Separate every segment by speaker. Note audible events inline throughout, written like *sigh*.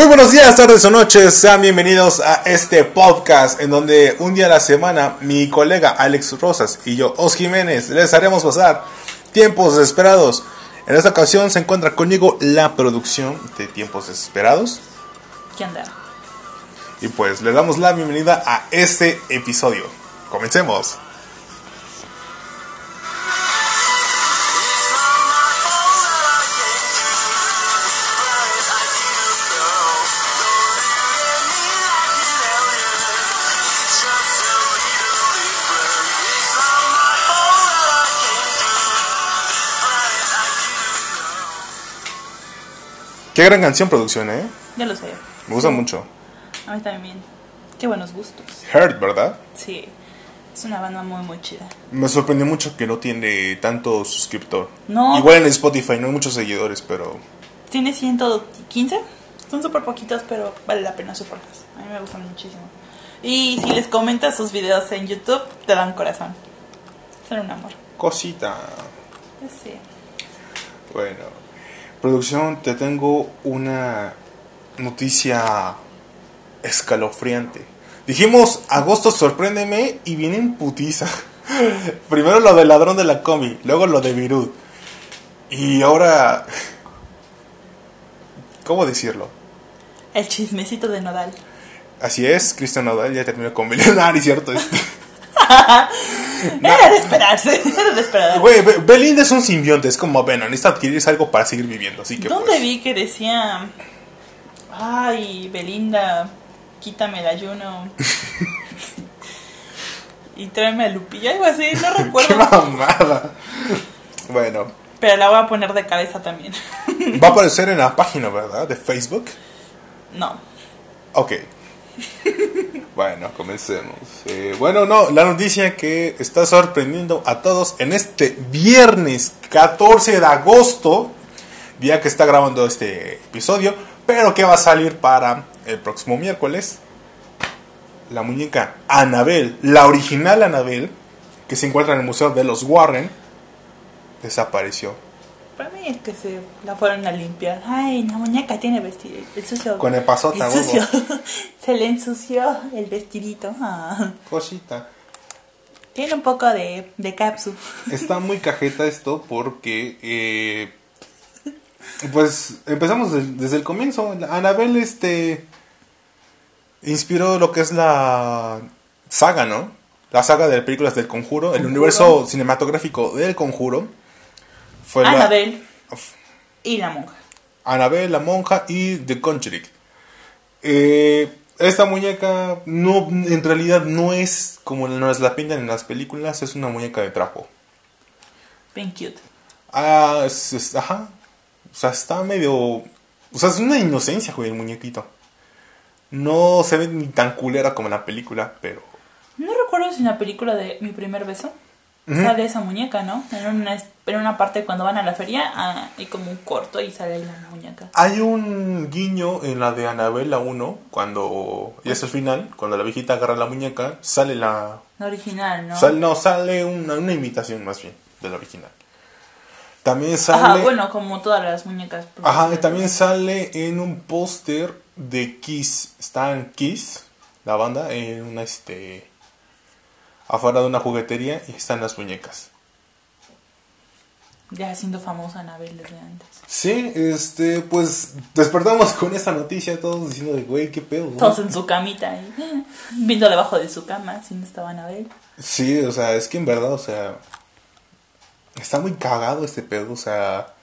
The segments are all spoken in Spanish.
Speaker 1: Muy buenos días, tardes o noches, sean bienvenidos a este podcast en donde un día a la semana mi colega Alex Rosas y yo, Os Jiménez, les haremos pasar tiempos desesperados. En esta ocasión se encuentra conmigo la producción de Tiempos Desesperados
Speaker 2: ¿Qué anda?
Speaker 1: y pues le damos la bienvenida a este episodio. Comencemos. Qué gran canción producción, ¿eh?
Speaker 2: Ya lo sé.
Speaker 1: Me gusta mucho.
Speaker 2: A mí también. Qué buenos gustos.
Speaker 1: Hurt, ¿verdad?
Speaker 2: Sí. Es una banda muy, muy chida.
Speaker 1: Me sorprendió mucho que no tiene tanto suscriptor.
Speaker 2: No.
Speaker 1: Igual en Spotify no hay muchos seguidores, pero
Speaker 2: Tiene 115. Son súper poquitos, pero vale la pena soportarlos. A mí me gustan muchísimo. Y si les comentas sus videos en YouTube, te dan corazón. Son un amor.
Speaker 1: cosita.
Speaker 2: Sí.
Speaker 1: Bueno, producción, te tengo una noticia escalofriante. Dijimos, agosto sorpréndeme y viene en putiza. *laughs* Primero lo del ladrón de la combi, luego lo de Virud. Y ahora... *laughs* ¿Cómo decirlo?
Speaker 2: El chismecito de Nodal.
Speaker 1: Así es, Cristian Nodal ya terminó con Millonario, ¿cierto? *laughs* *laughs*
Speaker 2: Era de esperarse. *laughs* Era de esperar.
Speaker 1: Güey, Be- Belinda es un simbionte, es como Venom, necesita adquirir algo para seguir viviendo, así que
Speaker 2: ¿Dónde
Speaker 1: pues...
Speaker 2: vi que decía... Ay, Belinda, quítame el ayuno. *laughs* y tráeme a Lupilla, algo así, no
Speaker 1: ¡Qué
Speaker 2: recuerdo.
Speaker 1: mamada! Bueno,
Speaker 2: Pero la voy a poner de cabeza también.
Speaker 1: va a aparecer en la página, ¿verdad? De Facebook.
Speaker 2: no.
Speaker 1: Ok. Bueno, comencemos. Eh, bueno, no, la noticia que está sorprendiendo a todos en este viernes 14 de agosto, día que está grabando este episodio, pero que va a salir para el próximo miércoles. La muñeca Annabelle, la original Annabelle, que se encuentra en el Museo de los Warren, desapareció.
Speaker 2: Para mí es que se la fueron a limpiar. Ay, la muñeca tiene vestido. El sucio.
Speaker 1: Con el pasota,
Speaker 2: el sucio. *laughs* se le ensució el vestidito. Ah.
Speaker 1: Cosita.
Speaker 2: Tiene un poco de, de capsu. *laughs*
Speaker 1: Está muy cajeta esto porque, eh, pues, empezamos de- desde el comienzo. Annabelle, este, inspiró lo que es la saga, ¿no? La saga de películas del Conjuro, el
Speaker 2: Conjuro.
Speaker 1: universo cinematográfico del Conjuro. Fue la-
Speaker 2: Annabelle y la monja.
Speaker 1: Annabelle, la monja y The Conjuring. Eh, esta muñeca no, en realidad no es como nos la pintan en las películas, es una muñeca de trapo.
Speaker 2: Bien cute.
Speaker 1: Ah, es- es- ajá. O sea, está medio. O sea, es una inocencia, güey, el muñequito. No se ve ni tan culera como en la película, pero.
Speaker 2: No recuerdo si en la película de Mi primer beso Sale esa muñeca, ¿no? En una, en una parte cuando van a la feria ah, hay como un corto y sale ahí la muñeca.
Speaker 1: Hay un guiño en la de Annabelle 1, cuando. Y es el final, cuando la viejita agarra la muñeca, sale la.
Speaker 2: La original, ¿no?
Speaker 1: sal- no, sale una, una imitación más bien de la original. También sale.
Speaker 2: Ajá, bueno, como todas las muñecas.
Speaker 1: Ajá, también sale en un póster de Kiss. Está en Kiss, la banda, en una este. Afuera de una juguetería y están las muñecas.
Speaker 2: Ya siendo famosa Anabel desde antes.
Speaker 1: Sí, este, pues despertamos con esta noticia, todos diciendo de güey, qué pedo. ¿no?".
Speaker 2: Todos en su camita ahí, *laughs* viendo debajo de su cama, si no estaba Anabel.
Speaker 1: Sí, o sea, es que en verdad, o sea, está muy cagado este pedo, o sea,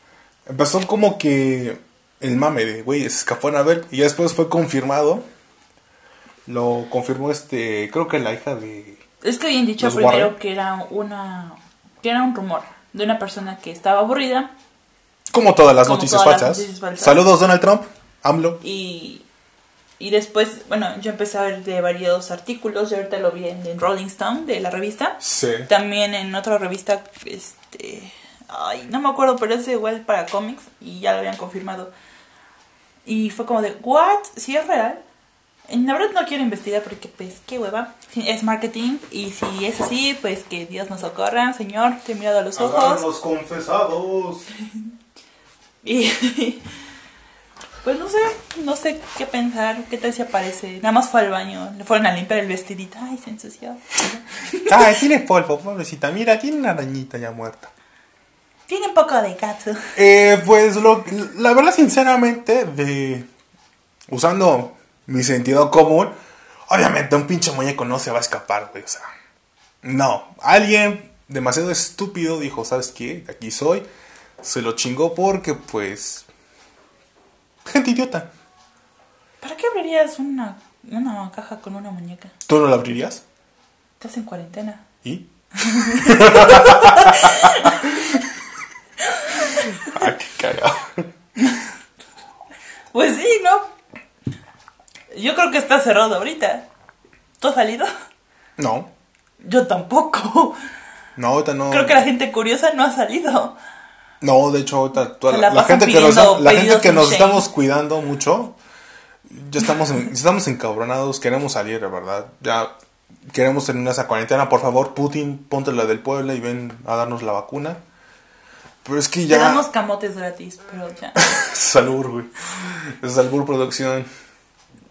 Speaker 1: empezó como que el mame de, güey, se escapó Anabel y ya después fue confirmado. Lo confirmó este, creo que la hija de...
Speaker 2: Es que habían dicho primero
Speaker 1: Warren.
Speaker 2: que era una que era un rumor de una persona que estaba aburrida
Speaker 1: Como todas las
Speaker 2: Como
Speaker 1: noticias
Speaker 2: todas las
Speaker 1: falsas.
Speaker 2: noticias falsas.
Speaker 1: Saludos Donald Trump, AMLO.
Speaker 2: y y después, bueno, yo empecé a ver de varios artículos, yo ahorita lo vi en, en Rolling Stone de la revista.
Speaker 1: Sí.
Speaker 2: También en otra revista, este, ay, no me acuerdo, pero es igual para cómics y ya lo habían confirmado. Y fue como de, ¿what? ¿Sí es real? En la verdad no quiero investigar porque, pues, qué hueva. Es marketing y si es así, pues que Dios nos socorra, Señor, te he mirado a los ojos.
Speaker 1: los confesados. *laughs*
Speaker 2: Y, Pues no sé, no sé qué pensar, qué tal si aparece. Nada más fue al baño, le fueron a limpiar el vestidito. Ay, se ensució. *laughs*
Speaker 1: Ay, tiene polvo, pobrecita. Mira, tiene una arañita ya muerta.
Speaker 2: Tiene un poco de gato.
Speaker 1: Eh, pues lo, la verdad, sinceramente, de usando mi sentido común, obviamente un pinche muñeco no se va a escapar, güey. O sea, no. Alguien demasiado estúpido dijo, ¿sabes qué? Aquí soy. Se lo chingó porque, pues, gente idiota.
Speaker 2: ¿Para qué abrirías una, una caja con una muñeca?
Speaker 1: ¿Tú no la abrirías?
Speaker 2: Estás en cuarentena.
Speaker 1: ¿Y? *laughs* *laughs* ah, qué cagado.
Speaker 2: Pues sí, ¿no? Yo creo que está cerrado ahorita. ¿Tú has salido?
Speaker 1: No,
Speaker 2: Yo tampoco.
Speaker 1: no, ahorita no.
Speaker 2: Creo que la gente curiosa no ha salido.
Speaker 1: No, de hecho, ahorita toda la,
Speaker 2: la
Speaker 1: gente que nos, la gente que nos estamos cuidando mucho, ya estamos, en- estamos encabronados, queremos salir, de verdad. Ya queremos terminar esa cuarentena. Por favor, Putin, ponte la del pueblo y ven a darnos la vacuna. Pero es que
Speaker 2: Te
Speaker 1: ya.
Speaker 2: damos camotes gratis, pero ya. *laughs*
Speaker 1: Es albur, güey. Es albur producción.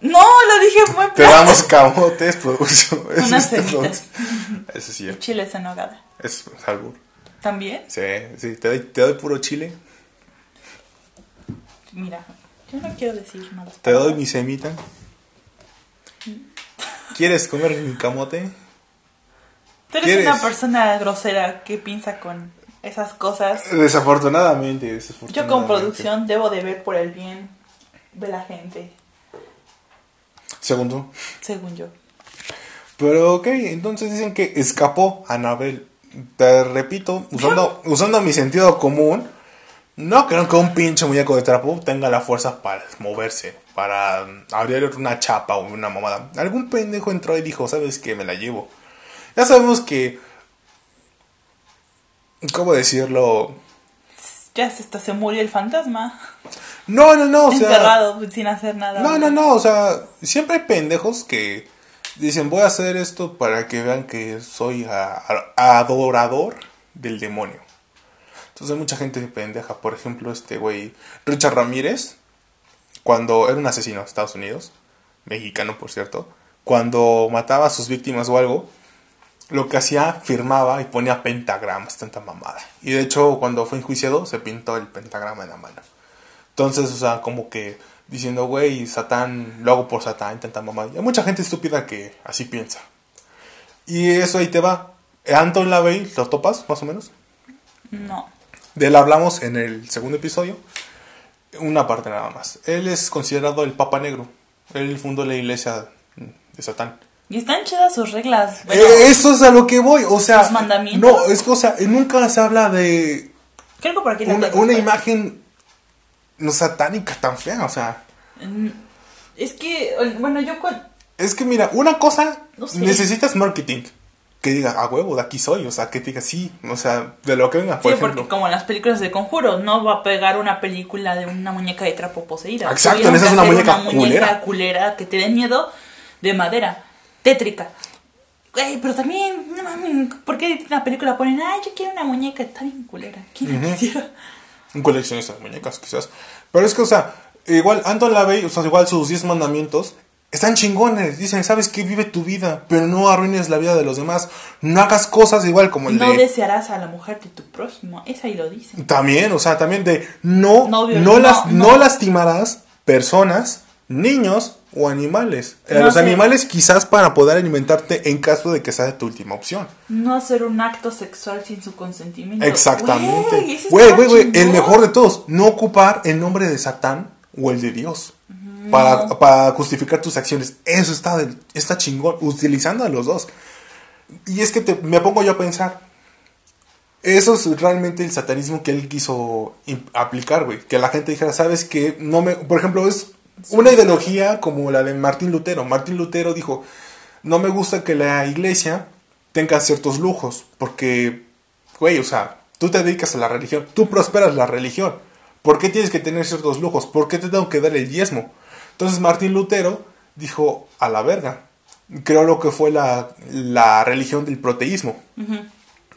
Speaker 2: No, lo dije muy
Speaker 1: Te damos *laughs* camotes, producción. Eso
Speaker 2: Unas
Speaker 1: es producción. Eso sí, es,
Speaker 2: Chiles en nogada.
Speaker 1: es albur.
Speaker 2: ¿También?
Speaker 1: Sí, sí, te doy, te doy puro chile.
Speaker 2: Mira, yo no quiero decir malas
Speaker 1: Te doy mi semita. ¿Quieres comer mi camote?
Speaker 2: Tú eres
Speaker 1: ¿Quieres?
Speaker 2: una persona grosera que piensa con esas cosas.
Speaker 1: Desafortunadamente,
Speaker 2: Yo
Speaker 1: desafortunadamente.
Speaker 2: como producción debo de ver por el bien de la gente,
Speaker 1: Segundo.
Speaker 2: según yo.
Speaker 1: Pero ok, entonces dicen que escapó Anabel. Te repito, usando, usando mi sentido común, no creo que un pinche muñeco de trapo tenga la fuerza para moverse, para abrir una chapa o una mamada. Algún pendejo entró y dijo, ¿sabes qué? Me la llevo. Ya sabemos que... ¿Cómo decirlo?
Speaker 2: Ya se, hasta se murió el fantasma.
Speaker 1: No, no, no, o sea...
Speaker 2: encerrado sin hacer nada.
Speaker 1: No, no, no, o sea, siempre hay pendejos que dicen voy a hacer esto para que vean que soy a- a- adorador del demonio. Entonces hay mucha gente pendeja, por ejemplo, este güey Richard Ramírez, cuando era un asesino de Estados Unidos, mexicano por cierto, cuando mataba a sus víctimas o algo, lo que hacía, firmaba y ponía pentagramas, tanta mamada. Y de hecho, cuando fue enjuiciado, se pintó el pentagrama en la mano. Entonces, o sea, como que diciendo, güey, Satán, lo hago por Satán, tanta mamá. Y hay mucha gente estúpida que así piensa. Y eso ahí te va. Anton LaVey, ¿lo topas, más o menos?
Speaker 2: No.
Speaker 1: De él hablamos en el segundo episodio. Una parte nada más. Él es considerado el Papa Negro. Él fundó la iglesia de Satán.
Speaker 2: Y están chidas sus reglas. Bueno,
Speaker 1: Eh, eso es a lo que voy. O sea,
Speaker 2: ¿Sus mandamientos?
Speaker 1: no, es cosa, nunca se habla de
Speaker 2: creo que por aquí
Speaker 1: una, una imagen no satánica tan fea. O sea,
Speaker 2: Mm, Es que, bueno, yo
Speaker 1: Es que mira, una cosa,
Speaker 2: No sé.
Speaker 1: necesitas marketing. Que diga, a huevo, de aquí soy. O sea, que diga, sí. O sea, de lo que venga, por
Speaker 2: Sí,
Speaker 1: ejemplo.
Speaker 2: porque como en las películas de Conjuro, no va a pegar una película de una muñeca de trapo poseída.
Speaker 1: Exacto, esa es una muñeca
Speaker 2: muñeca
Speaker 1: culera.
Speaker 2: culera que te dé miedo de madera, tétrica. Pero también, no mames, ¿por qué en la película ponen, ay, yo quiero una muñeca? Está bien culera. ¿Quién la quisiera?
Speaker 1: Un coleccionista de muñecas, quizás. Pero es que, o sea, igual Anton LaVey, o sea, igual sus 10 mandamientos están chingones. Dicen, sabes que vive tu vida, pero no arruines la vida de los demás. No hagas cosas igual como el
Speaker 2: No
Speaker 1: de.
Speaker 2: desearás a la mujer de tu prójimo. Esa ahí lo dice.
Speaker 1: También, o sea, también de no,
Speaker 2: No
Speaker 1: no, las,
Speaker 2: no.
Speaker 1: lastimarás personas, niños o animales. Eh,
Speaker 2: No
Speaker 1: los animales quizás para poder alimentarte en caso de que sea tu última opción.
Speaker 2: No hacer un acto sexual sin su consentimiento.
Speaker 1: Exactamente.
Speaker 2: Güey,
Speaker 1: Güey, güey, el mejor de todos, no ocupar el nombre de Satán o el de Dios para, para justificar tus acciones. Eso está, está chingón, utilizando a los dos. Y es que te- me pongo yo a pensar, eso es realmente el satanismo que él quiso aplicar, güey. Que la gente dijera, ¿sabes qué? No me, por ejemplo, es una ideología como la de Martín Lutero. Martín Lutero dijo, no me gusta que la iglesia tenga ciertos lujos, porque, güey, o sea, tú te dedicas a la religión, tú prosperas la religión. ¿Por qué tienes que tener ciertos lujos? ¿Por qué te tengo que dar el diezmo? Entonces Martín Lutero dijo, a la verga. Creo lo que fue la, la religión del proteísmo.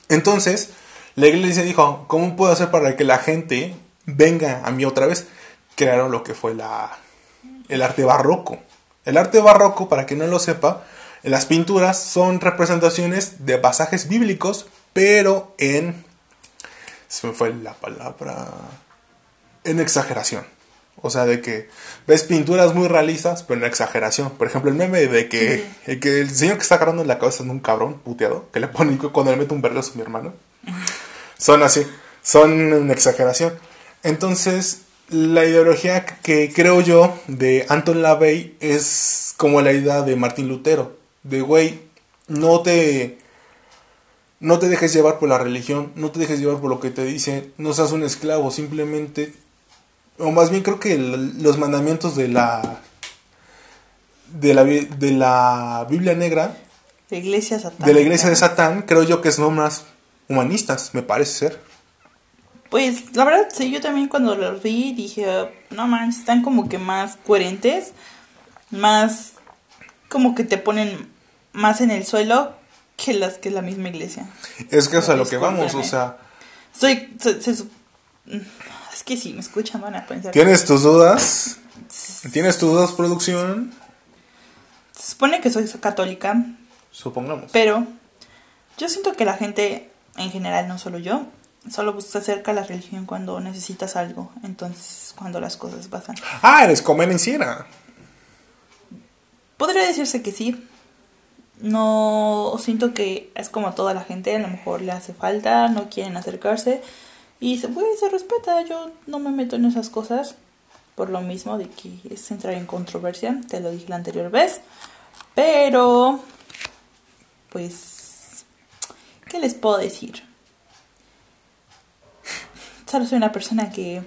Speaker 1: Entonces, la iglesia dijo, ¿cómo puedo hacer para que la gente venga a mí otra vez? crearon lo que fue la, el arte barroco. El arte barroco, para quien no lo sepa, las pinturas son representaciones de pasajes bíblicos, pero en... Se me fue la palabra... En exageración. O sea, de que ves pinturas muy realistas, pero en exageración. Por ejemplo, el meme de que, el, que el señor que está agarrando en la cabeza de un cabrón puteado, que le pone *laughs* cuando le mete un vergazo a mi hermano. Son así, son en exageración. Entonces, la ideología que creo yo de Anton LaVey es como la idea de Martín Lutero. De, güey, no te... No te dejes llevar por la religión, no te dejes llevar por lo que te dicen, no seas un esclavo, simplemente o más bien creo que los mandamientos de la de la, de la Biblia negra
Speaker 2: de, iglesia
Speaker 1: de la iglesia de Satán creo yo que son más humanistas me parece ser
Speaker 2: pues la verdad sí yo también cuando los vi dije no manches están como que más coherentes más como que te ponen más en el suelo que las que la misma iglesia
Speaker 1: es que es a lo que vamos o sea
Speaker 2: soy es que si me escuchan van a pensar.
Speaker 1: ¿Tienes tus dudas? *laughs* ¿Tienes tus dudas, producción?
Speaker 2: Se supone que soy católica.
Speaker 1: Supongamos.
Speaker 2: Pero yo siento que la gente, en general, no solo yo, solo se acerca a la religión cuando necesitas algo. Entonces, cuando las cosas pasan.
Speaker 1: Ah, eres convenciera.
Speaker 2: Podría decirse que sí. No siento que es como toda la gente, a lo mejor le hace falta, no quieren acercarse. Y se, pues, se respeta, yo no me meto en esas cosas por lo mismo de que es entrar en controversia, te lo dije la anterior vez. Pero, pues, ¿qué les puedo decir? Solo soy una persona que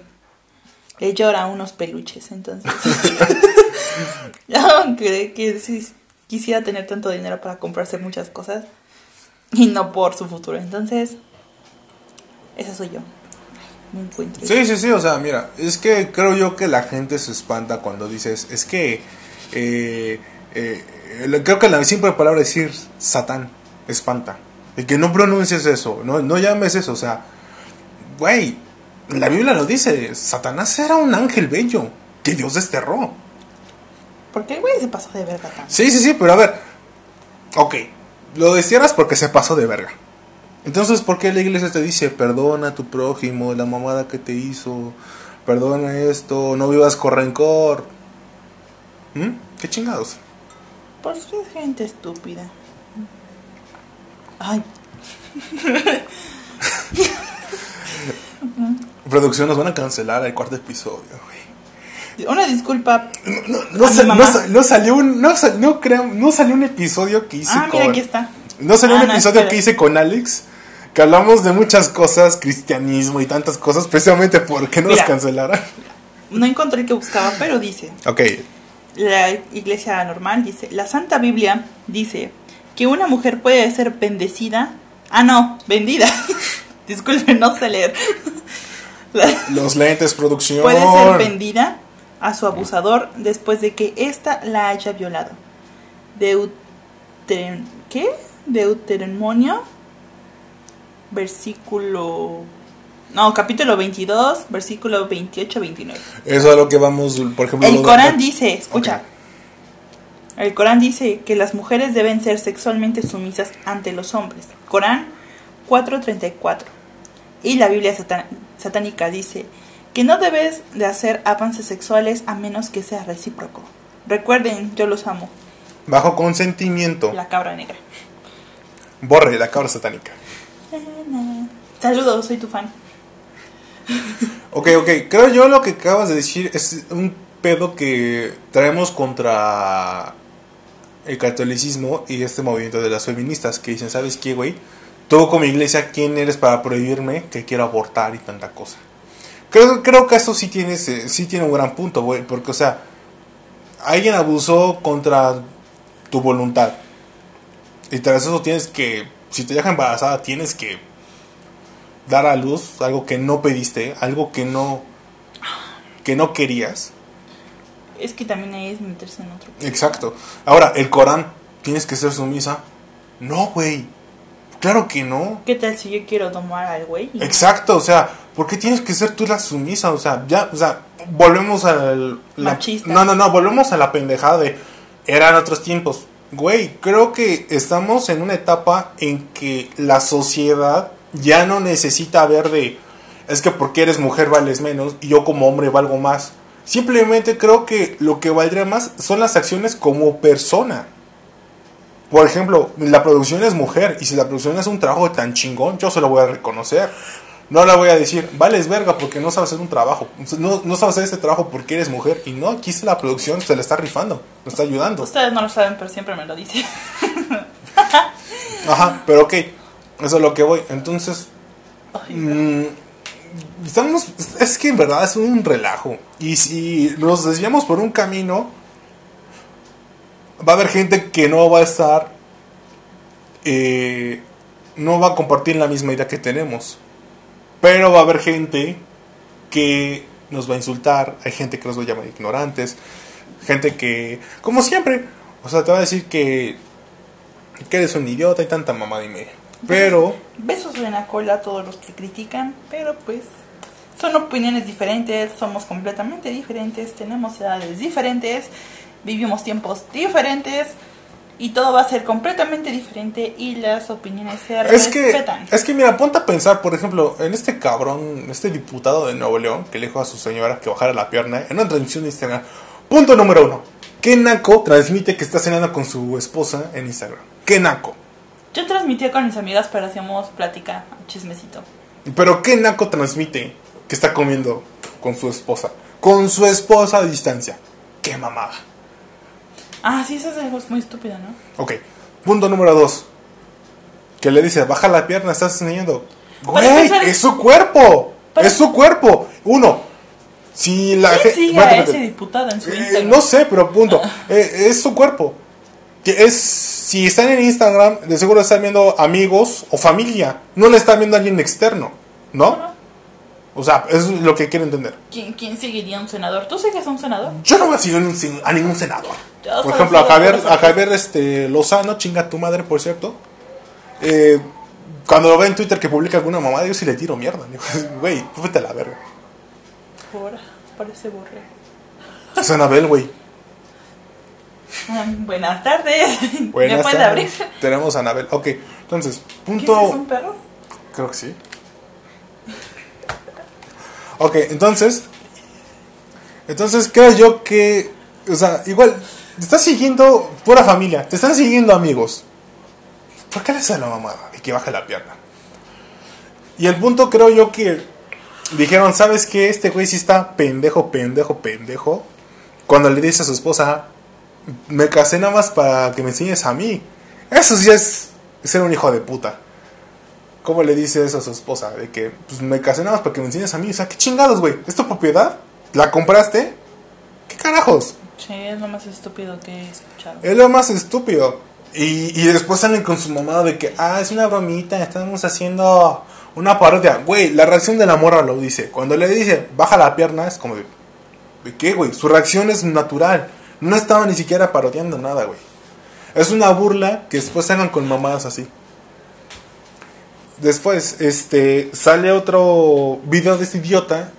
Speaker 2: le llora a unos peluches, entonces. *laughs* *laughs* Aunque que si quisiera tener tanto dinero para comprarse muchas cosas y no por su futuro. Entonces, esa soy yo.
Speaker 1: Sí, sí, sí, o sea, mira, es que creo yo que la gente se espanta cuando dices, es que, eh, eh, creo que la simple palabra decir Satán espanta. Y que no pronuncies eso, no, no llames eso, o sea, güey, la Biblia lo dice, Satanás era un ángel bello que Dios desterró.
Speaker 2: ¿Por qué, güey, se pasó de verga también?
Speaker 1: Sí, sí, sí, pero a ver, ok, lo destierras porque se pasó de verga. Entonces, ¿por qué la iglesia te dice, perdona a tu prójimo, la mamada que te hizo, perdona esto, no vivas con rencor? ¿Mm? ¿Qué chingados?
Speaker 2: Por pues es gente estúpida. Ay. *laughs* *laughs*
Speaker 1: Producción nos van a cancelar el cuarto episodio,
Speaker 2: güey. Una disculpa.
Speaker 1: No, salió un no, no salió un episodio que hice
Speaker 2: ah, mira, aquí está.
Speaker 1: No salió un ah, episodio que hice con Alex que hablamos de muchas cosas, cristianismo y tantas cosas, precisamente porque nos cancelaran.
Speaker 2: No encontré el que buscaba, pero dice.
Speaker 1: Ok.
Speaker 2: La iglesia normal dice, la Santa Biblia dice que una mujer puede ser bendecida. Ah, no, vendida. *laughs* Disculpen, no sé leer. *laughs*
Speaker 1: Los lentes, producción.
Speaker 2: Puede ser vendida a su abusador después de que ésta la haya violado. Deuter... ¿Qué? Deuteronomio versículo... No, capítulo 22, versículo 28-29.
Speaker 1: Eso es lo que vamos, por ejemplo...
Speaker 2: El Corán dice, escucha, el Corán dice que las mujeres deben ser sexualmente sumisas ante los hombres. Corán 4.34. Y la Biblia satánica dice que no debes de hacer avances sexuales a menos que sea recíproco. Recuerden, yo los amo.
Speaker 1: Bajo consentimiento.
Speaker 2: La cabra negra.
Speaker 1: Borre, la cabra satánica.
Speaker 2: Saludos, soy tu fan.
Speaker 1: ok, ok. Creo yo lo que acabas de decir es un pedo que traemos contra el catolicismo y este movimiento de las feministas que dicen, ¿sabes qué, güey? Tú como iglesia, ¿quién eres para prohibirme que quiero abortar y tanta cosa? Creo, creo que eso sí tiene, sí tiene un gran punto, güey, porque, o sea, alguien abusó contra tu voluntad. Y tras eso tienes que si te deja embarazada tienes que dar a luz algo que no pediste, algo que no que no querías.
Speaker 2: Es que también ahí es meterse en otro.
Speaker 1: Exacto. Ahora, el Corán, ¿tienes que ser sumisa? No, güey. Claro que no.
Speaker 2: ¿Qué tal si yo quiero domar al güey?
Speaker 1: Exacto, o sea, ¿por qué tienes que ser tú la sumisa? O sea, ya, o sea, volvemos al... la-
Speaker 2: Machista.
Speaker 1: no, no, no, volvemos a la pendejada de... Eran otros tiempos. Güey, creo que estamos en una etapa en que la sociedad ya no necesita ver de... Es que porque eres mujer vales menos y yo como hombre valgo más. Simplemente creo que lo que valdría más son las acciones como persona. Por ejemplo, la producción es mujer y si la producción es un trabajo tan chingón, yo se lo voy a reconocer. No le voy a decir, vales verga porque no sabes hacer un trabajo. No, no sabes hacer este trabajo porque eres mujer. Y no, aquí la producción, se le está rifando, lo está ayudando.
Speaker 2: Ustedes no lo saben, pero siempre me lo dicen. *laughs*
Speaker 1: Ajá, pero ok, eso es lo que voy. Entonces,
Speaker 2: Ay,
Speaker 1: mm, estamos, es que en verdad es un relajo. Y si nos desviamos por un camino, va a haber gente que no va a estar, eh, no va a compartir la misma idea que tenemos. Pero va a haber gente que nos va a insultar, hay gente que nos va a llamar ignorantes, gente que, como siempre, o sea, te va a decir que, que eres un idiota y tanta mamada y media. Pero,
Speaker 2: Besos en la cola a todos los que critican, pero pues son opiniones diferentes, somos completamente diferentes, tenemos edades diferentes, vivimos tiempos diferentes y todo va a ser completamente diferente y las opiniones se
Speaker 1: es que,
Speaker 2: respetan.
Speaker 1: es que mira, ponte a pensar, por ejemplo, en este cabrón, este diputado de Nuevo León, que le dijo a su señora que bajara la pierna en una transmisión de Instagram. Punto número uno. ¿Qué naco transmite que está cenando con su esposa en Instagram? ¿Qué naco?
Speaker 2: Yo transmitía con mis amigas, pero hacíamos plática, chismecito.
Speaker 1: Pero ¿qué naco transmite que está comiendo con su esposa? Con su esposa a distancia. ¡Qué mamada!
Speaker 2: Ah, sí, eso es algo muy estúpido, ¿no?
Speaker 1: Ok, punto número dos. Que le dice, baja la pierna, estás enseñando. Güey,
Speaker 2: empezar-
Speaker 1: es su cuerpo.
Speaker 2: Para-
Speaker 1: Es su cuerpo. Uno, si la
Speaker 2: ¿Quién
Speaker 1: gente...
Speaker 2: sigue a ese diputado en su
Speaker 1: Eh, no sé, pero punto. Eh, es su cuerpo. Que es, si están en Instagram, de seguro están viendo amigos o familia. No le están viendo a alguien externo, ¿no? O sea, eso es lo que quiero entender.
Speaker 2: ¿Quién, quién seguiría a un senador? ¿Tú sigues a un senador?
Speaker 1: Yo no voy a seguir a ningún- senador.
Speaker 2: Yo
Speaker 1: Por ejemplo, a Javier, a Javier este, Lozano, chinga tu madre, por cierto. Eh, cuando lo ve en Twitter que publica alguna mamada, yo sí le tiro mierda. *laughs* Güey, vete a la verga.
Speaker 2: Ahora, parece borrego.
Speaker 1: Es Anabel, güey.
Speaker 2: Ah, Buenas tardes.
Speaker 1: Buenas *laughs*
Speaker 2: ¿Me puede abrir?
Speaker 1: tardes. Tenemos a Anabel. Ok, entonces,
Speaker 2: ¿Qué
Speaker 1: punto.
Speaker 2: es un perro?
Speaker 1: Creo que sí. Ok, entonces. Entonces creo yo que. O sea, igual. Te estás siguiendo pura familia. Te están siguiendo amigos. ¿Por qué le haces la mamada? Y que baje la pierna. Y el punto creo yo que. Dijeron, ¿sabes qué? Este güey sí está pendejo, pendejo, pendejo. Cuando le dice a su esposa. Me casé nada más para que me enseñes a mí. Eso sí es ser un hijo de puta. ¿Cómo le dice eso a su esposa? De que pues, me casé nada más para que me enseñes a mí. O sea, ¿qué chingados, güey? ¿Es tu propiedad? ¿La compraste? ¿Qué carajos?
Speaker 2: Sí, es lo más estúpido que he escuchado.
Speaker 1: Es lo más estúpido. Y, y después salen con su mamá de que, ah, es una bromita, estamos haciendo una parodia. Güey, la reacción de la morra lo dice. Cuando le dice, baja la pierna, es como de, ¿de qué, güey? Su reacción es natural. No estaba ni siquiera parodiando nada, güey. Es una burla que después salgan con mamadas así. Después, este, sale otro video de este idiota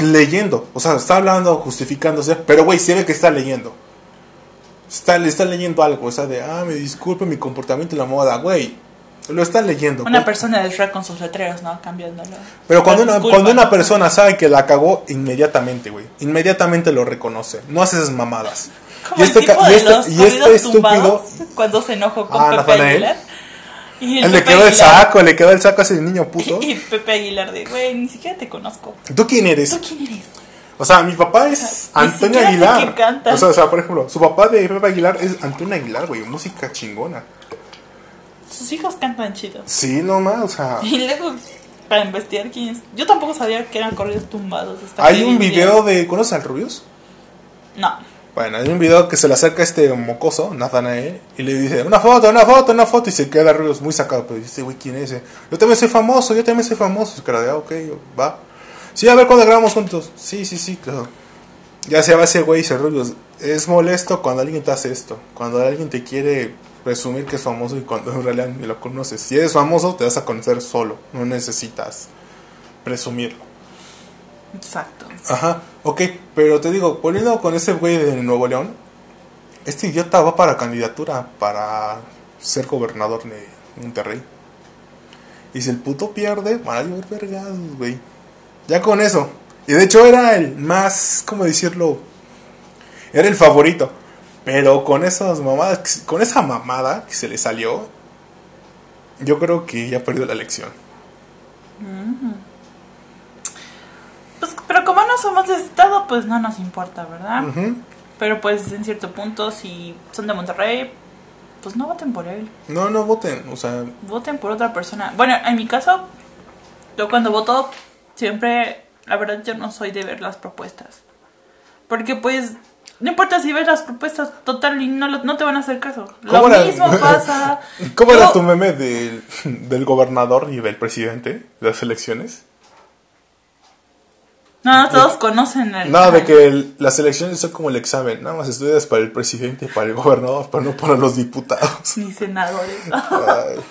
Speaker 1: leyendo. O sea, está hablando, justificándose, pero güey, se ve que está leyendo. Está, le está leyendo algo, o sea, de, ah, me disculpe mi comportamiento y la moda, güey. Lo está leyendo.
Speaker 2: Una persona del con sus letreros, ¿no? Cambiándolo.
Speaker 1: Pero cuando una, cuando una persona sabe que la cagó, inmediatamente, güey. Inmediatamente lo reconoce. No hace esas mamadas.
Speaker 2: Como
Speaker 1: Y este, y este, y este estúpido.
Speaker 2: cuando se enojó con
Speaker 1: Ah,
Speaker 2: Pepe. Y
Speaker 1: Él le
Speaker 2: Pepe
Speaker 1: quedó el
Speaker 2: Aguilar-
Speaker 1: saco, le quedó el saco a ese niño puto. *laughs*
Speaker 2: Y Pepe Aguilar de, güey, ni siquiera te conozco.
Speaker 1: ¿Tú quién eres?
Speaker 2: ¿Tú quién eres?
Speaker 1: O sea, mi papá es
Speaker 2: Ni
Speaker 1: Antonio Aguilar.
Speaker 2: que.
Speaker 1: O sea, o sea, por ejemplo, su papá de Pepe Aguilar es Antonio Aguilar, güey. Música chingona.
Speaker 2: Sus hijos cantan chido.
Speaker 1: Sí, no más, o sea.
Speaker 2: Y luego, para investigar quién es. Yo tampoco sabía que eran corridos tumbados.
Speaker 1: Hay un
Speaker 2: vi
Speaker 1: video de. ¿Conoces al Rubius?
Speaker 2: No.
Speaker 1: Bueno, hay un video que se le acerca a este mocoso, Nathanael, y le dice, una foto, una foto, una foto, y se queda Rubius muy sacado, pero dice, güey, ¿quién es ese? Yo también soy famoso, yo también soy famoso. Y cara de, ah, ok, va. Sí, a ver cuándo grabamos juntos. Sí, sí, sí, claro. Ya se va ese güey y dice, Rubius, es molesto cuando alguien te hace esto, cuando alguien te quiere presumir que es famoso y cuando en realidad ni lo conoces. Si eres famoso, te vas a conocer solo, no necesitas presumirlo.
Speaker 2: Exacto.
Speaker 1: Ajá, ok, pero te digo, volviendo con ese güey de Nuevo León, este idiota va para candidatura para ser gobernador de Monterrey. Y si el puto pierde, van a llover vergas, güey. Ya con eso. Y de hecho era el más, ¿cómo decirlo? Era el favorito. Pero con esas mamadas, con esa mamada que se le salió, yo creo que ya perdió la elección.
Speaker 2: Pero como no somos de estado, pues no nos importa, ¿verdad? Pero pues en cierto punto, si son de Monterrey, pues no voten por él.
Speaker 1: No, no voten, o sea,
Speaker 2: Voten por otra persona. Bueno, en mi caso, yo cuando voto, siempre, la verdad, yo no soy de ver las propuestas. Porque pues, no importa si ves las propuestas, total, y no, no te van a hacer caso. Lo mismo *laughs* pasa.
Speaker 1: ¿Cómo
Speaker 2: Yo-
Speaker 1: era tu meme del, del gobernador y del presidente de las elecciones?
Speaker 2: No, todos conocen el...
Speaker 1: No, de que el- las elecciones son como el examen, nada más estudias para el presidente para el gobernador, pero no para los diputados.
Speaker 2: Ni senadores. *laughs*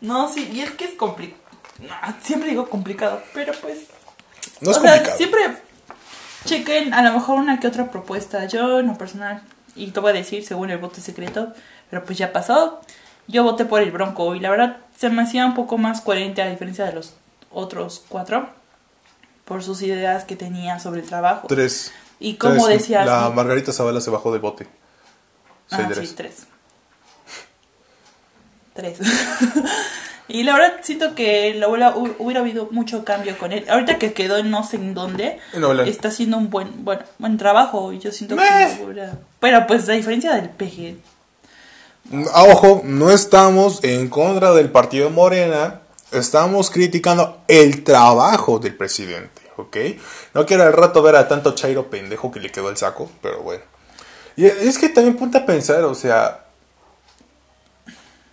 Speaker 2: No, sí, y es que es complicado. siempre digo complicado, pero pues...
Speaker 1: no es
Speaker 2: o sea,
Speaker 1: complicado.
Speaker 2: siempre chequen a lo mejor una que otra propuesta. Yo, en lo personal, y te voy a decir según el voto secreto, pero pues ya pasó. Yo voté por el Bronco y la verdad se me hacía un poco más coherente a diferencia de los otros cuatro por sus ideas que tenía sobre el trabajo.
Speaker 1: Tres.
Speaker 2: Y como
Speaker 1: Tres.
Speaker 2: decías,
Speaker 1: La. Margarita Zavala se bajó de bote.
Speaker 2: Ah,
Speaker 1: Soy
Speaker 2: sí,
Speaker 1: tres.
Speaker 2: tres. Tres. *laughs* y la verdad siento que la hubiera, hubiera habido mucho cambio con él. Ahorita que quedó en no sé en dónde, está haciendo un buen, buen, buen trabajo. Y yo siento
Speaker 1: Meh.
Speaker 2: que hubiera... Pero pues a diferencia del PG,
Speaker 1: Ah, ojo, no estamos en contra del partido Morena, estamos criticando el trabajo del presidente, ¿ok? No quiero al rato ver a tanto Chairo pendejo que le quedó el saco, pero bueno. Y es que también ponte a pensar, o sea...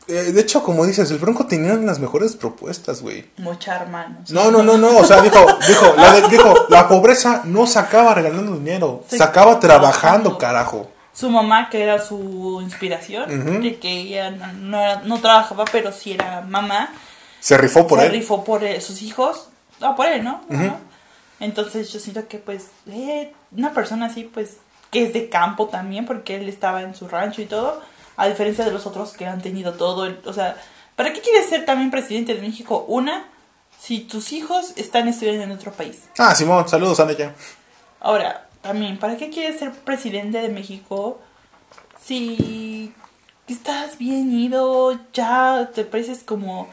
Speaker 1: eh, de hecho, como dices, el Bronco tenía las mejores propuestas, güey.
Speaker 2: mochar manos.
Speaker 1: No, no, no, no, o sea, dijo, *laughs* dijo, la, de- dijo, la pobreza no se acaba regalando dinero,
Speaker 2: Sí,
Speaker 1: se acaba trabajando,
Speaker 2: trabajando.
Speaker 1: carajo.
Speaker 2: Su mamá, que era su inspiración, de que ella no, no, era- no trabajaba, pero sí era mamá.
Speaker 1: Se rifó por
Speaker 2: se
Speaker 1: él.
Speaker 2: rifó por eh, sus hijos. Ah, por él, ¿no?
Speaker 1: Ujú.
Speaker 2: Ajá. Entonces yo siento que pues eh, una persona así pues que es de campo también porque él estaba en su rancho y todo, a diferencia de los otros que han tenido todo, el- o sea, ¿para qué quieres ser también presidente de México? Una, si tus hijos están estudiando en otro país.
Speaker 1: Ah, Simón, saludos, Anaya.
Speaker 2: Ahora, también, ¿para qué quieres ser presidente de México si estás bien ido, ya te pareces como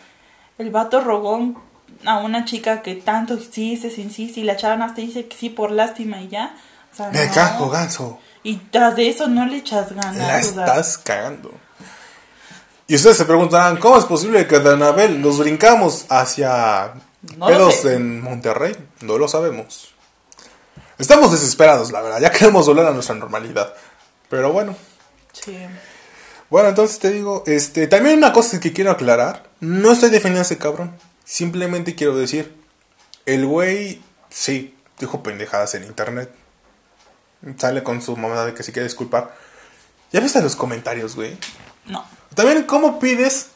Speaker 2: el vato rogón a una chica que tanto insiste, insiste y la chava hasta dice que sí por lástima y ya? O sea,
Speaker 1: Me
Speaker 2: no.
Speaker 1: cago, ganso.
Speaker 2: Y tras de eso no le echas ganas.
Speaker 1: La
Speaker 2: o sea,
Speaker 1: estás cagando. Y ustedes se preguntarán, ¿cómo es posible que de Anabel nos brincamos hacia
Speaker 2: No
Speaker 1: pedos en Monterrey? No lo sabemos. Estamos desesperados, la verdad. Ya queremos volver a nuestra normalidad. Pero bueno.
Speaker 2: sí.
Speaker 1: Bueno, entonces te digo, este, también una cosa que quiero aclarar. No estoy defendiendo a ese cabrón. Simplemente quiero decir, el güey, sí, dijo pendejadas en internet. Sale con su mamá de que se quiere disculpar. ¿Ya viste los comentarios, güey?
Speaker 2: No.
Speaker 1: También, ¿cómo pides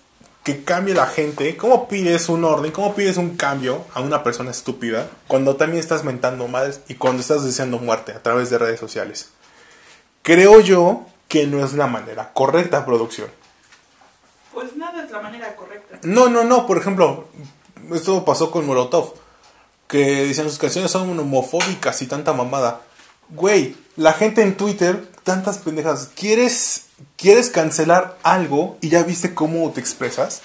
Speaker 1: que cambie la gente? ¿Cómo pides un orden? ¿Cómo pides un cambio a una persona estúpida cuando también estás mentando madres y cuando estás deseando muerte a través de redes sociales? Creo yo que no es la manera correcta, producción.
Speaker 2: Pues nada es la manera correcta.
Speaker 1: No, no, no. Por ejemplo, esto pasó con Molotov. Que dicen sus canciones son homofóbicas y tanta mamada. Güey, la gente en Twitter, tantas pendejas. ¿Quieres, ¿Quieres cancelar algo y ya viste cómo te expresas?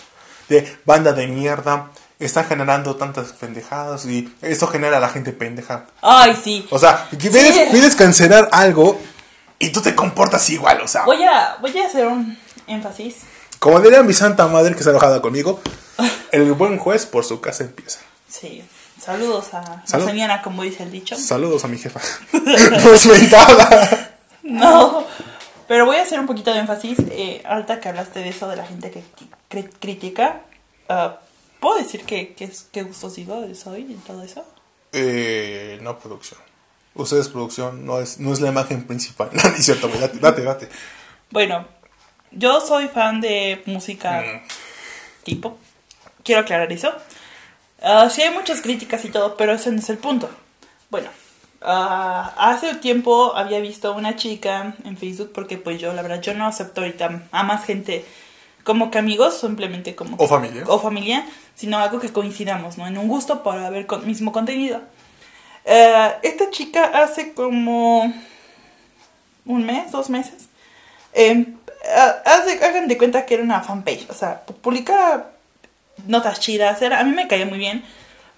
Speaker 1: De banda de mierda, están generando tantas pendejadas y esto genera a la gente pendeja.
Speaker 2: Ay, sí.
Speaker 1: O sea, pides, pides cancelar algo y tú te comportas igual, o sea.
Speaker 2: Voy a, voy a hacer un énfasis.
Speaker 1: Como diría mi santa madre que está enojada conmigo, *laughs* el buen juez por su casa empieza.
Speaker 2: Sí. Saludos a
Speaker 1: Salud.
Speaker 2: señora, como dice el dicho.
Speaker 1: Saludos a mi jefa. *laughs* no es mentada.
Speaker 2: No, pero voy a hacer un poquito de énfasis. Eh, ahorita que hablaste de eso, de la gente que cri- critica, ah, ¿puedo decir que, que, es- qué gustos digo de soy y todo eso?
Speaker 1: Eh, no producción. Ustedes producción, no es, no es la imagen principal. *laughs* Date, date, date.
Speaker 2: Bueno, yo soy fan de música
Speaker 1: Mm.
Speaker 2: tipo. Quiero aclarar eso. Ah, sí hay muchas críticas y todo, pero ese no es el punto. bueno, ah, hace tiempo había visto una chica en Facebook porque pues yo, la verdad, yo no acepto ahorita a más gente como que amigos, simplemente como...
Speaker 1: O familia.
Speaker 2: O familia, sino algo que coincidamos, ¿no? En un gusto para ver con mismo contenido. Eh, esta chica hace como un mes, dos meses, eh, hace- hagan de cuenta que era una fanpage, o sea, publica notas chidas, a mí me caía muy bien,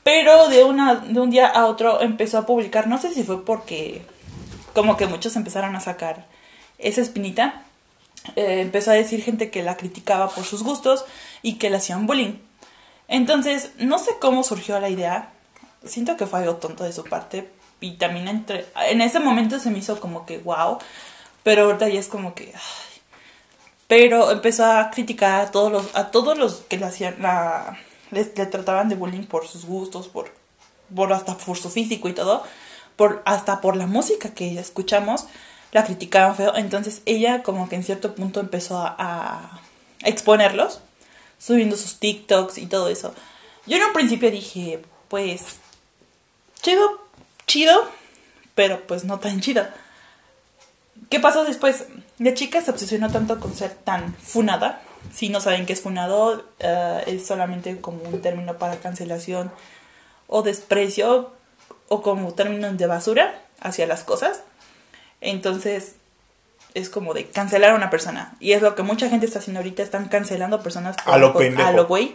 Speaker 2: pero de, una, de un día a otro empezó a publicar, no sé si fue porque como que muchos empezaron a sacar esa espinita, eh, empezó a decir gente que la criticaba por sus gustos y que le hacían bullying. Entonces, no sé cómo surgió la idea, siento que fue algo tonto de su parte y también entre, en ese momento se me hizo como que wow, pero ahorita ya es como que... ay. Pero empezó a criticar a todos los, a todos los que le hacían la, les, le trataban de bullying por sus gustos, por, por hasta por su físico y todo, por hasta por la música que escuchamos, la criticaban feo. Entonces ella como que en cierto punto empezó a, a exponerlos, subiendo sus TikToks y todo eso. Yo en un principio dije, pues, chido, chido, pero pues no tan chido. ¿Qué pasó después? La chica se obsesionó tanto con ser tan funada. Si no saben qué es funado, eh, es solamente como un término para cancelación o desprecio o como término de basura hacia las cosas. Entonces, es como de cancelar a una persona. Y es lo que mucha gente está haciendo ahorita, están cancelando a personas
Speaker 1: A lo
Speaker 2: por-
Speaker 1: pendejo.
Speaker 2: a lo güey,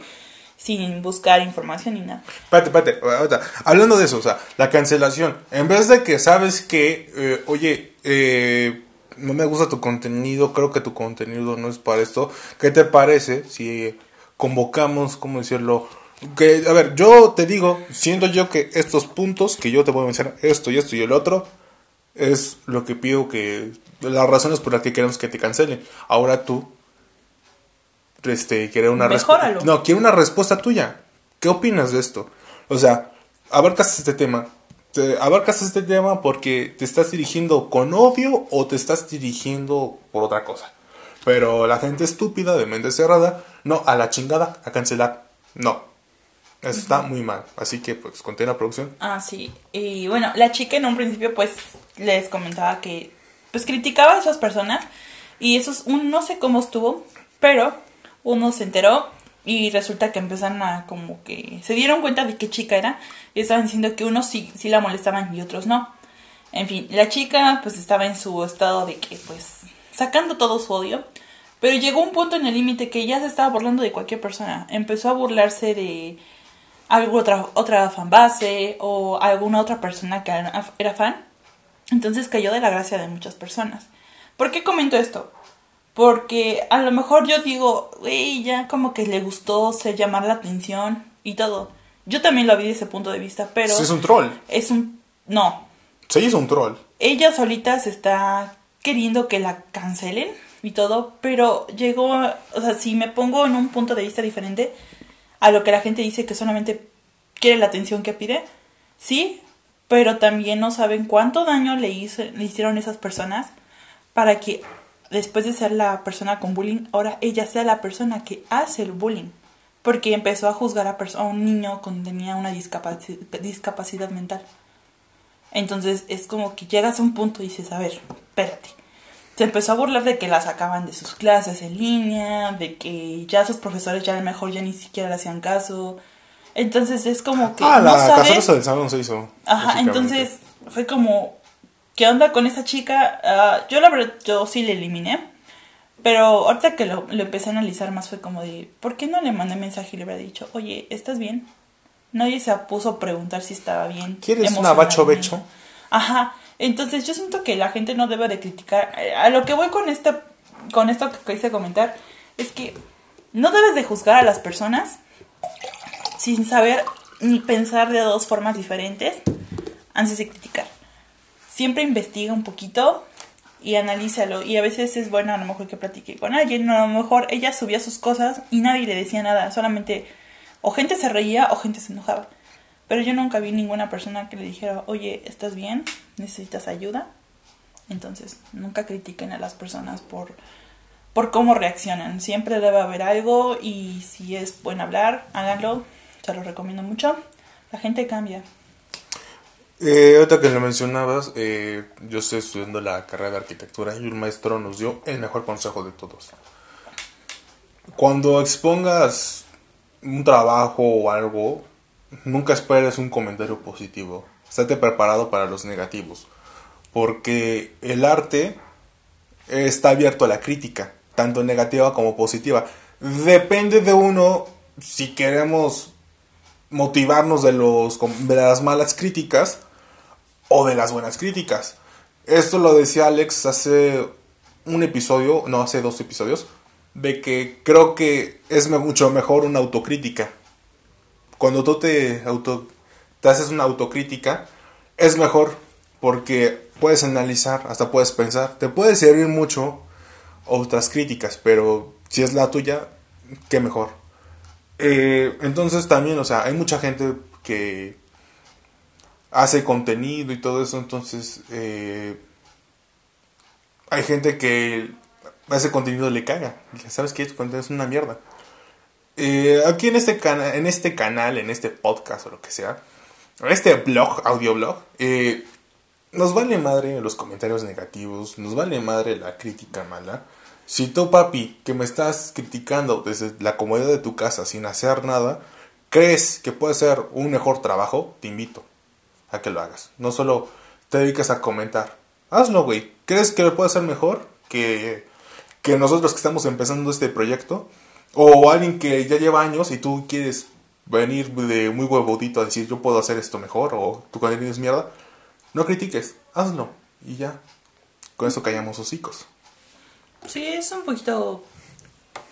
Speaker 2: sin buscar información ni nada.
Speaker 1: Espérate, espérate, hablando de eso, o sea, la cancelación, en vez de que sabes que, eh, oye, eh, no me gusta tu contenido, creo que tu contenido no es para esto, ¿qué te parece si convocamos, cómo decirlo? Que, a ver, yo te digo, siento yo que estos puntos que yo te voy a mencionar, esto y esto y el otro, es lo que pido que, las razones por las que queremos que te cancelen. Ahora tú, este, quiere una respuesta. No, quiero una respuesta tuya. ¿Qué opinas de esto? O sea, abarcas este tema. Te- abarcas este tema porque te estás dirigiendo con odio o te estás dirigiendo por otra cosa. Pero la gente estúpida, de mente cerrada, no, a la chingada, a cancelar. No. Eso está muy mal. Así que, pues, conté la producción.
Speaker 2: Ah, sí. Y bueno, la chica en un principio pues les comentaba que pues criticaba a esas personas y eso es un no sé cómo estuvo, pero uno se enteró y resulta que empezaron a como que se dieron cuenta de qué chica era y estaban diciendo que unos sí, sí la molestaban y otros no. En fin, la chica pues estaba en su estado de que pues sacando todo su odio, pero llegó un punto en el límite que ya se estaba burlando de cualquier persona. Empezó a burlarse de alguna otra, otra fanbase o alguna otra persona que era fan. Entonces cayó de la gracia de muchas personas. ¿Por qué comento esto? Porque a lo mejor yo digo, güey, ya como que le gustó se llamar la atención y todo. Yo también lo vi desde ese punto de vista, pero
Speaker 1: es un troll.
Speaker 2: es un... No,
Speaker 1: Se hizo un troll.
Speaker 2: ella solita se está queriendo que la cancelen y todo, pero llegó, o sea, si me pongo en un punto de vista diferente a lo que la gente dice que solamente quiere la atención que pide, sí, pero también no saben cuánto daño le, hizo, le hicieron esas personas para que después de ser la persona con bullying, ahora ella sea la persona que hace el bullying. Porque empezó a juzgar a, a un niño cuando tenía una discapaci- discapacidad mental. Entonces es como que llegas a un punto y dices, a ver, espérate. Se empezó a burlar de que la sacaban de sus clases en línea, de que ya sus profesores ya a lo mejor ya ni siquiera le hacían caso. Entonces es como que
Speaker 1: Ah,
Speaker 2: no
Speaker 1: la
Speaker 2: saben-
Speaker 1: cacerosa del salón se hizo.
Speaker 2: Ajá, entonces fue como, ¿qué onda con esa chica? Ah, yo la verdad, yo sí le eliminé. Pero ahorita que lo, lo empecé a analizar más fue como de, ¿por qué no le mandé mensaje y le hubiera dicho, oye, ¿estás bien? Nadie se puso a preguntar si estaba bien.
Speaker 1: ¿Quieres una bacho
Speaker 2: emocionalmente.
Speaker 1: becho?
Speaker 2: Ajá, entonces yo siento que la gente no debe de criticar. A lo que voy con esta, con esto que quise comentar, es que no debes de juzgar a las personas sin saber ni pensar de dos formas diferentes antes de criticar. Siempre investiga un poquito y analízalo. Y a veces es bueno a lo mejor que platique con alguien. A lo mejor ella subía sus cosas y nadie le decía nada. Solamente o gente se reía o gente se enojaba. Pero yo nunca vi ninguna persona que le dijera, oye, ¿estás bien? ¿Necesitas ayuda? Entonces, nunca critiquen a las personas por, por cómo reaccionan. Siempre debe haber algo y si es bueno hablar, háganlo. Se lo recomiendo mucho. La gente cambia.
Speaker 1: Eh, ahorita que lo mencionabas, eh, yo estoy estudiando la carrera de arquitectura y un maestro nos dio el mejor consejo de todos. Cuando expongas un trabajo o algo, nunca esperes un comentario positivo. Estate preparado para los negativos. Porque el arte está abierto a la crítica, tanto negativa como positiva. Depende de uno si queremos motivarnos de, los, de las malas críticas o de las buenas críticas. Esto lo decía Alex hace un episodio, no hace dos episodios, de que creo que es mucho mejor una autocrítica. Cuando tú te, auto, te haces una autocrítica, es mejor porque puedes analizar, hasta puedes pensar, te puede servir mucho otras críticas, pero si es la tuya, qué mejor. Eh, entonces también, o sea, hay mucha gente que hace contenido y todo eso, entonces eh, hay gente que ese contenido le caga. ¿Sabes qué? Es una mierda. Eh, aquí en este, en este canal, en este podcast o lo que sea, en este blog, audioblog, eh, nos vale madre los comentarios negativos, nos vale madre la crítica mala. Si tú, papi, que me estás criticando desde la comodidad de tu casa sin hacer nada, crees que puede ser un mejor trabajo, te invito a que lo hagas. No solo te dedicas a comentar. Hazlo, güey. ¿Crees que puede ser mejor que que nosotros que estamos empezando este proyecto, o alguien que ya lleva años y tú quieres venir de muy huevudito a decir yo puedo hacer esto mejor o tu contenido es mierda, no critiques, hazlo y ya. Con eso callamos hocicos.
Speaker 2: Sí, es un poquito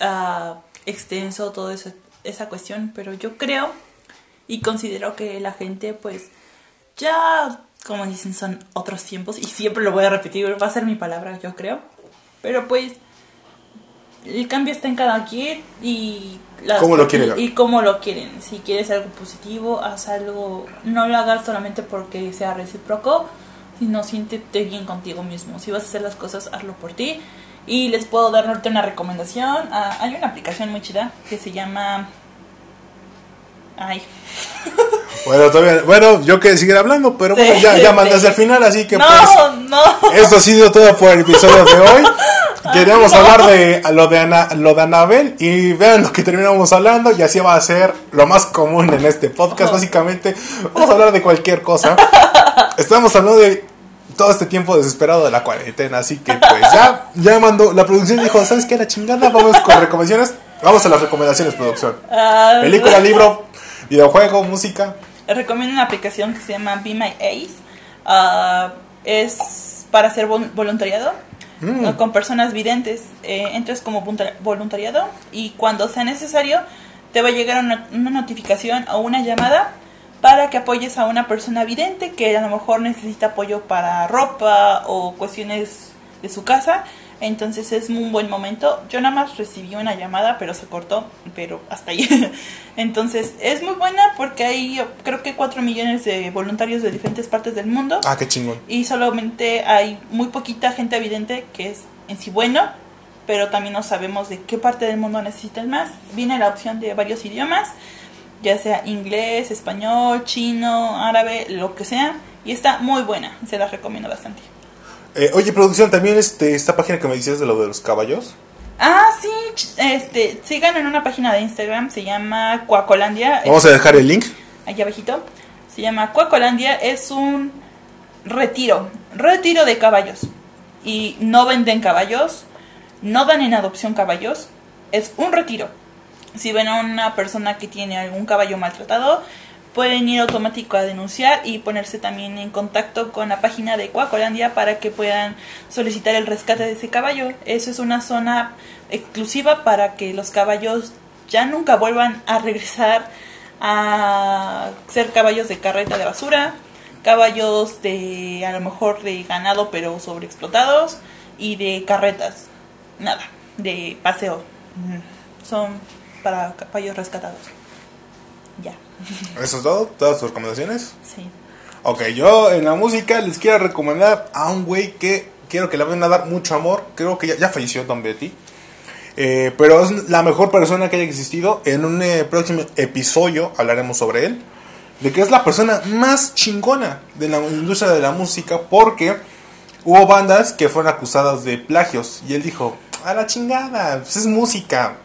Speaker 2: uh, extenso toda esa, esa cuestión, pero yo creo y considero que la gente pues ya, como dicen, son otros tiempos y siempre lo voy a repetir, va a ser mi palabra, yo creo. Pero pues el cambio está en cada quien y
Speaker 1: ¿Cómo lo quieren?
Speaker 2: Y, cómo lo quieren. Si quieres algo positivo, haz algo, no lo hagas solamente porque sea recíproco, sino siéntete bien contigo mismo. Si vas a hacer las cosas, hazlo por ti. Y les puedo darte una recomendación. Ah, hay una aplicación muy chida que se llama... Ay. *laughs*
Speaker 1: Bueno, todavía, bueno, yo que seguir hablando, pero bueno, ya, ya mandas al final, así que *laughs*
Speaker 2: no,
Speaker 1: pues,
Speaker 2: no.
Speaker 1: Esto ha sido todo por el episodio de hoy. *laughs* Queríamos hablar de lo de, Ana, lo de Anabel y vean lo que terminamos hablando y así va a ser lo más común en este podcast. Básicamente vamos a hablar de cualquier cosa. Estamos hablando de todo este tiempo desesperado de la cuarentena, así que pues ya, ya mandó, la producción dijo, ¿sabes qué? La chingada, vamos con recomendaciones. Vamos a las recomendaciones, producción.
Speaker 2: Ah,
Speaker 1: Película, libro, videojuego, música.
Speaker 2: Recomiendo una aplicación que se llama Be My Ace. Ah, es para hacer voluntariado Con personas videntes. Eh, entras como voluntariado y cuando sea necesario te va a llegar una, una, notificación o una llamada para que apoyes a una persona vidente que a lo mejor necesita apoyo para ropa o cuestiones de su casa entonces es un buen momento. Yo nada más recibí una llamada, pero se cortó, pero hasta ahí. *laughs* Entonces es muy buena porque hay creo que 4 millones de voluntarios de diferentes partes del mundo.
Speaker 1: Ah, qué chingón.
Speaker 2: Y solamente hay muy poquita gente evidente que es en sí bueno, pero también no sabemos de qué parte del mundo necesitan más. Viene la opción de varios idiomas, ya sea inglés, español, chino, árabe, lo que sea. Y está muy buena, se las recomiendo bastante.
Speaker 1: Eh, oye, producción, también este, esta página que me decías de lo de los caballos.
Speaker 2: Ah, sí, este, sigan en una página de Instagram, se llama Cuacolandia.
Speaker 1: Vamos a dejar el link.
Speaker 2: Allá abajito. Se llama Cuacolandia, es un retiro, retiro de caballos. Y no venden caballos, no dan en adopción caballos, es un retiro. Si ven a una persona que tiene algún caballo maltratado, pueden ir automático a denunciar y ponerse también en contacto con la página de Coacolandia para que puedan solicitar el rescate de ese caballo. Eso es una zona exclusiva para que los caballos ya nunca vuelvan a regresar a ser caballos de carreta de basura, caballos de a lo mejor de ganado pero sobreexplotados y de carretas. Nada, de paseo. Son para caballos rescatados. Ya.
Speaker 1: ¿Eso es todo? ¿Todas tus recomendaciones?
Speaker 2: Sí.
Speaker 1: Ok, yo en la música les quiero recomendar a un güey que quiero que le vayan a dar mucho amor. Creo que ya, falleció Tom Betty. Eh, pero es la mejor persona que haya existido. En un eh, próximo episodio hablaremos sobre él. de que es la persona más chingona de la industria de la música porque hubo bandas que fueron acusadas de plagios y él dijo, a la chingada, pues es música.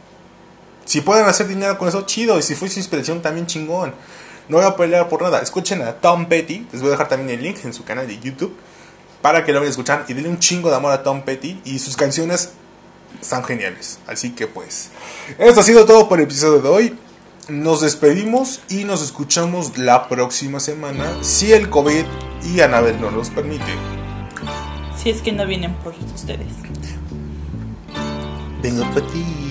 Speaker 1: Si pueden hacer dinero con eso, chido. Y si fue su inspiración, también chingón. No voy a pelear por nada. Escuchen a Tom Petty. Les voy a dejar también el link en su canal de YouTube. Para que lo vayan a escuchar. Y denle un chingo de amor a Tom Petty. Y sus canciones están geniales. Así que pues. Esto ha sido todo por el episodio de hoy. Nos despedimos y nos escuchamos la próxima semana. Si el COVID y Anabel no nos permite.
Speaker 2: Si es que no vienen por ustedes.
Speaker 1: Vengo para ti.